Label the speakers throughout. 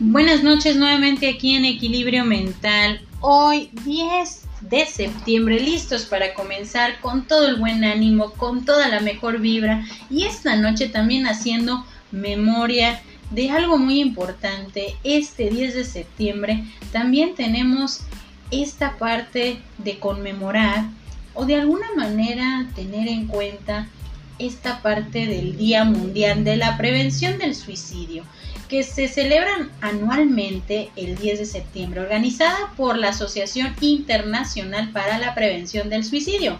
Speaker 1: Buenas noches nuevamente aquí en Equilibrio Mental. Hoy 10 de septiembre, listos para comenzar con todo el buen ánimo, con toda la mejor vibra y esta noche también haciendo memoria de algo muy importante. Este 10 de septiembre también tenemos esta parte de conmemorar o de alguna manera tener en cuenta esta parte del Día Mundial de la Prevención del Suicidio que se celebran anualmente el 10 de septiembre, organizada por la Asociación Internacional para la Prevención del Suicidio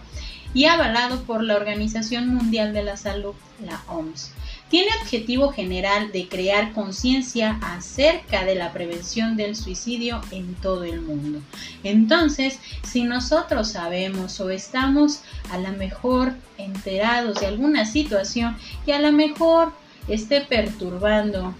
Speaker 1: y avalado por la Organización Mundial de la Salud, la OMS. Tiene objetivo general de crear conciencia acerca de la prevención del suicidio en todo el mundo. Entonces, si nosotros sabemos o estamos a lo mejor enterados de alguna situación que a lo mejor esté perturbando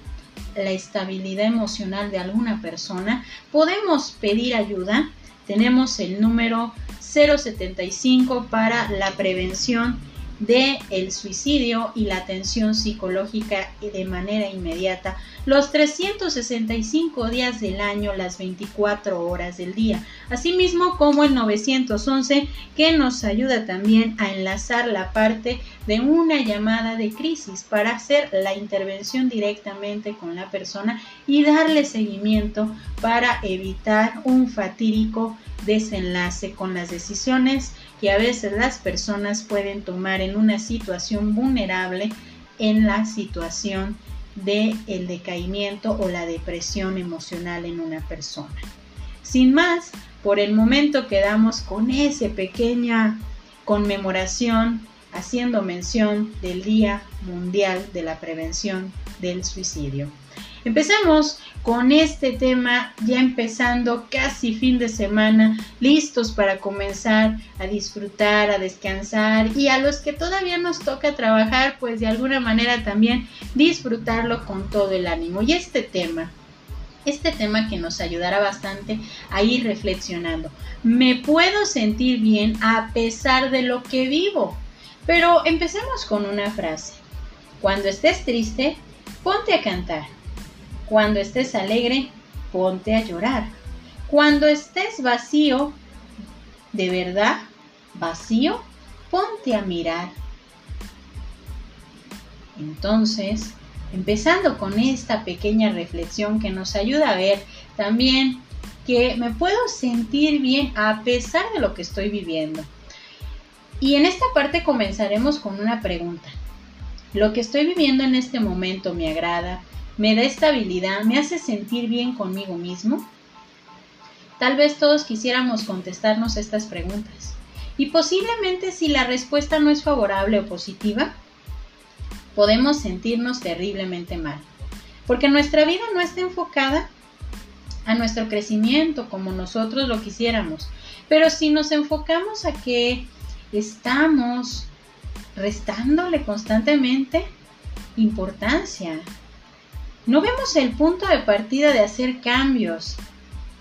Speaker 1: la estabilidad emocional de alguna persona, podemos pedir ayuda. Tenemos el número 075 para la prevención de el suicidio y la atención psicológica de manera inmediata los 365 días del año, las 24 horas del día, asimismo como el 911 que nos ayuda también a enlazar la parte de una llamada de crisis para hacer la intervención directamente con la persona y darle seguimiento para evitar un fatídico desenlace con las decisiones que a veces las personas pueden tomar en una situación vulnerable en la situación de el decaimiento o la depresión emocional en una persona. Sin más, por el momento quedamos con esa pequeña conmemoración haciendo mención del Día Mundial de la Prevención del Suicidio. Empecemos con este tema ya empezando casi fin de semana, listos para comenzar a disfrutar, a descansar y a los que todavía nos toca trabajar, pues de alguna manera también disfrutarlo con todo el ánimo. Y este tema, este tema que nos ayudará bastante a ir reflexionando. Me puedo sentir bien a pesar de lo que vivo. Pero empecemos con una frase. Cuando estés triste, ponte a cantar. Cuando estés alegre, ponte a llorar. Cuando estés vacío, de verdad, vacío, ponte a mirar. Entonces, empezando con esta pequeña reflexión que nos ayuda a ver también que me puedo sentir bien a pesar de lo que estoy viviendo. Y en esta parte comenzaremos con una pregunta. ¿Lo que estoy viviendo en este momento me agrada? Me da estabilidad, me hace sentir bien conmigo mismo? Tal vez todos quisiéramos contestarnos estas preguntas. Y posiblemente si la respuesta no es favorable o positiva, podemos sentirnos terriblemente mal. Porque nuestra vida no está enfocada a nuestro crecimiento como nosotros lo quisiéramos. Pero si nos enfocamos a que estamos restándole constantemente importancia no vemos el punto de partida de hacer cambios.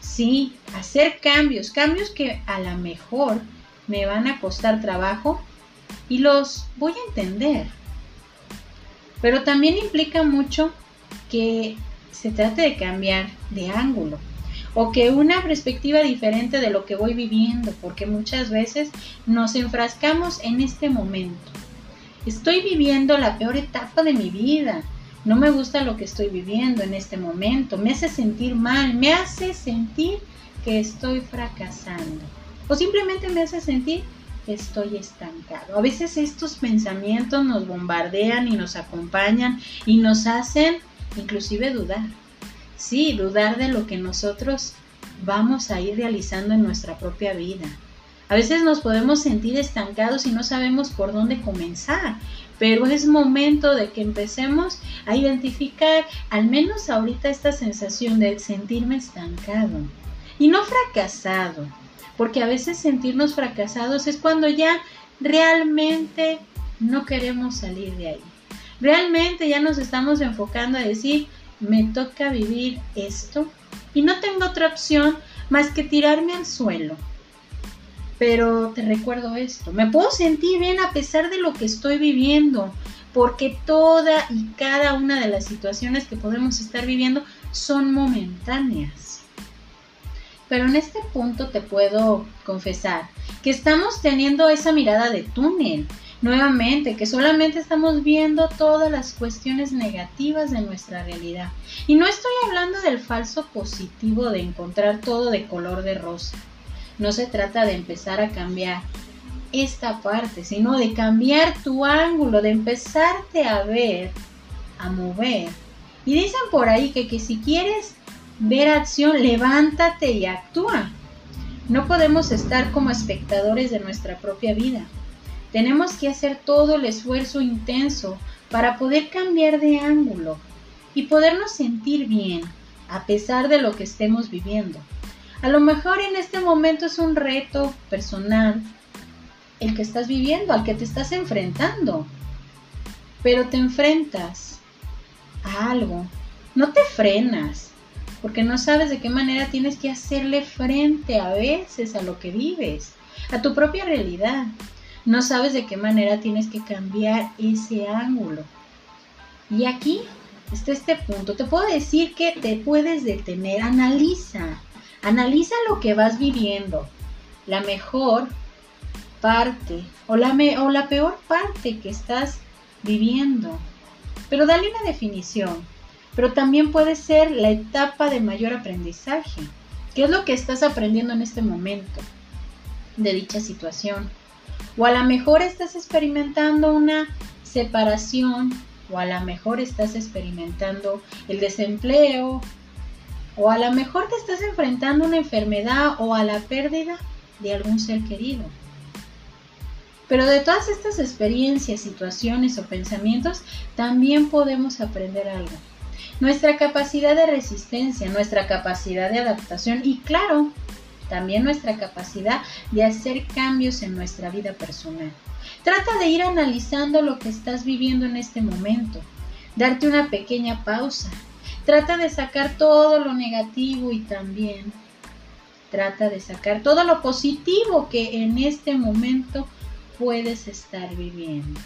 Speaker 1: Sí, hacer cambios, cambios que a lo mejor me van a costar trabajo y los voy a entender. Pero también implica mucho que se trate de cambiar de ángulo o que una perspectiva diferente de lo que voy viviendo, porque muchas veces nos enfrascamos en este momento. Estoy viviendo la peor etapa de mi vida no me gusta lo que estoy viviendo en este momento, me hace sentir mal, me hace sentir que estoy fracasando o simplemente me hace sentir que estoy estancado. A veces estos pensamientos nos bombardean y nos acompañan y nos hacen inclusive dudar. Sí, dudar de lo que nosotros vamos a ir realizando en nuestra propia vida. A veces nos podemos sentir estancados y no sabemos por dónde comenzar, pero es momento de que empecemos a identificar al menos ahorita esta sensación de sentirme estancado y no fracasado, porque a veces sentirnos fracasados es cuando ya realmente no queremos salir de ahí. Realmente ya nos estamos enfocando a decir, me toca vivir esto y no tengo otra opción más que tirarme al suelo pero te recuerdo esto, me puedo sentir bien a pesar de lo que estoy viviendo, porque toda y cada una de las situaciones que podemos estar viviendo son momentáneas. Pero en este punto te puedo confesar que estamos teniendo esa mirada de túnel, nuevamente, que solamente estamos viendo todas las cuestiones negativas de nuestra realidad. Y no estoy hablando del falso positivo de encontrar todo de color de rosa. No se trata de empezar a cambiar esta parte, sino de cambiar tu ángulo, de empezarte a ver, a mover. Y dicen por ahí que, que si quieres ver acción, levántate y actúa. No podemos estar como espectadores de nuestra propia vida. Tenemos que hacer todo el esfuerzo intenso para poder cambiar de ángulo y podernos sentir bien a pesar de lo que estemos viviendo. A lo mejor en este momento es un reto personal el que estás viviendo, al que te estás enfrentando. Pero te enfrentas a algo. No te frenas, porque no sabes de qué manera tienes que hacerle frente a veces a lo que vives, a tu propia realidad. No sabes de qué manera tienes que cambiar ese ángulo. Y aquí está este punto. Te puedo decir que te puedes detener. Analiza. Analiza lo que vas viviendo. La mejor parte o la, o la peor parte que estás viviendo. Pero dale una definición. Pero también puede ser la etapa de mayor aprendizaje. ¿Qué es lo que estás aprendiendo en este momento de dicha situación? O a lo mejor estás experimentando una separación, o a lo mejor estás experimentando el desempleo, o a lo mejor te estás enfrentando a una enfermedad o a la pérdida de algún ser querido. Pero de todas estas experiencias, situaciones o pensamientos, también podemos aprender algo. Nuestra capacidad de resistencia, nuestra capacidad de adaptación y claro, también nuestra capacidad de hacer cambios en nuestra vida personal. Trata de ir analizando lo que estás viviendo en este momento, darte una pequeña pausa. Trata de sacar todo lo negativo y también trata de sacar todo lo positivo que en este momento puedes estar viviendo.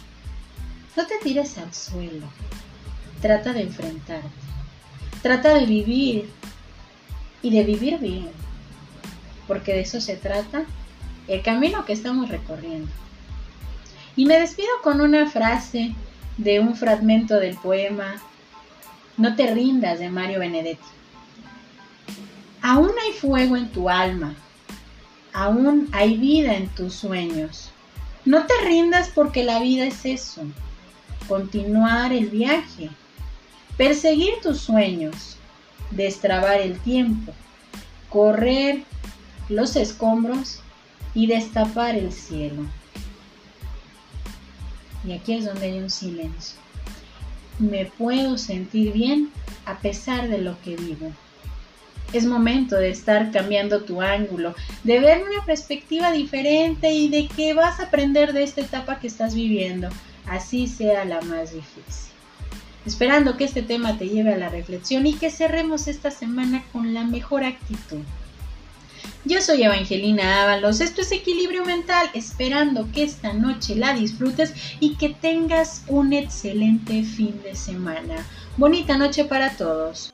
Speaker 1: No te tires al suelo. Trata de enfrentarte. Trata de vivir y de vivir bien. Porque de eso se trata el camino que estamos recorriendo. Y me despido con una frase de un fragmento del poema No te rindas de Mario Benedetti. Aún hay fuego en tu alma, aún hay vida en tus sueños. No te rindas porque la vida es eso, continuar el viaje, perseguir tus sueños, destrabar el tiempo, correr los escombros y destapar el cielo. Y aquí es donde hay un silencio. Me puedo sentir bien a pesar de lo que vivo. Es momento de estar cambiando tu ángulo, de ver una perspectiva diferente y de que vas a aprender de esta etapa que estás viviendo, así sea la más difícil. Esperando que este tema te lleve a la reflexión y que cerremos esta semana con la mejor actitud. Yo soy Evangelina Ábalos, esto es Equilibrio Mental, esperando que esta noche la disfrutes y que tengas un excelente fin de semana. Bonita noche para todos.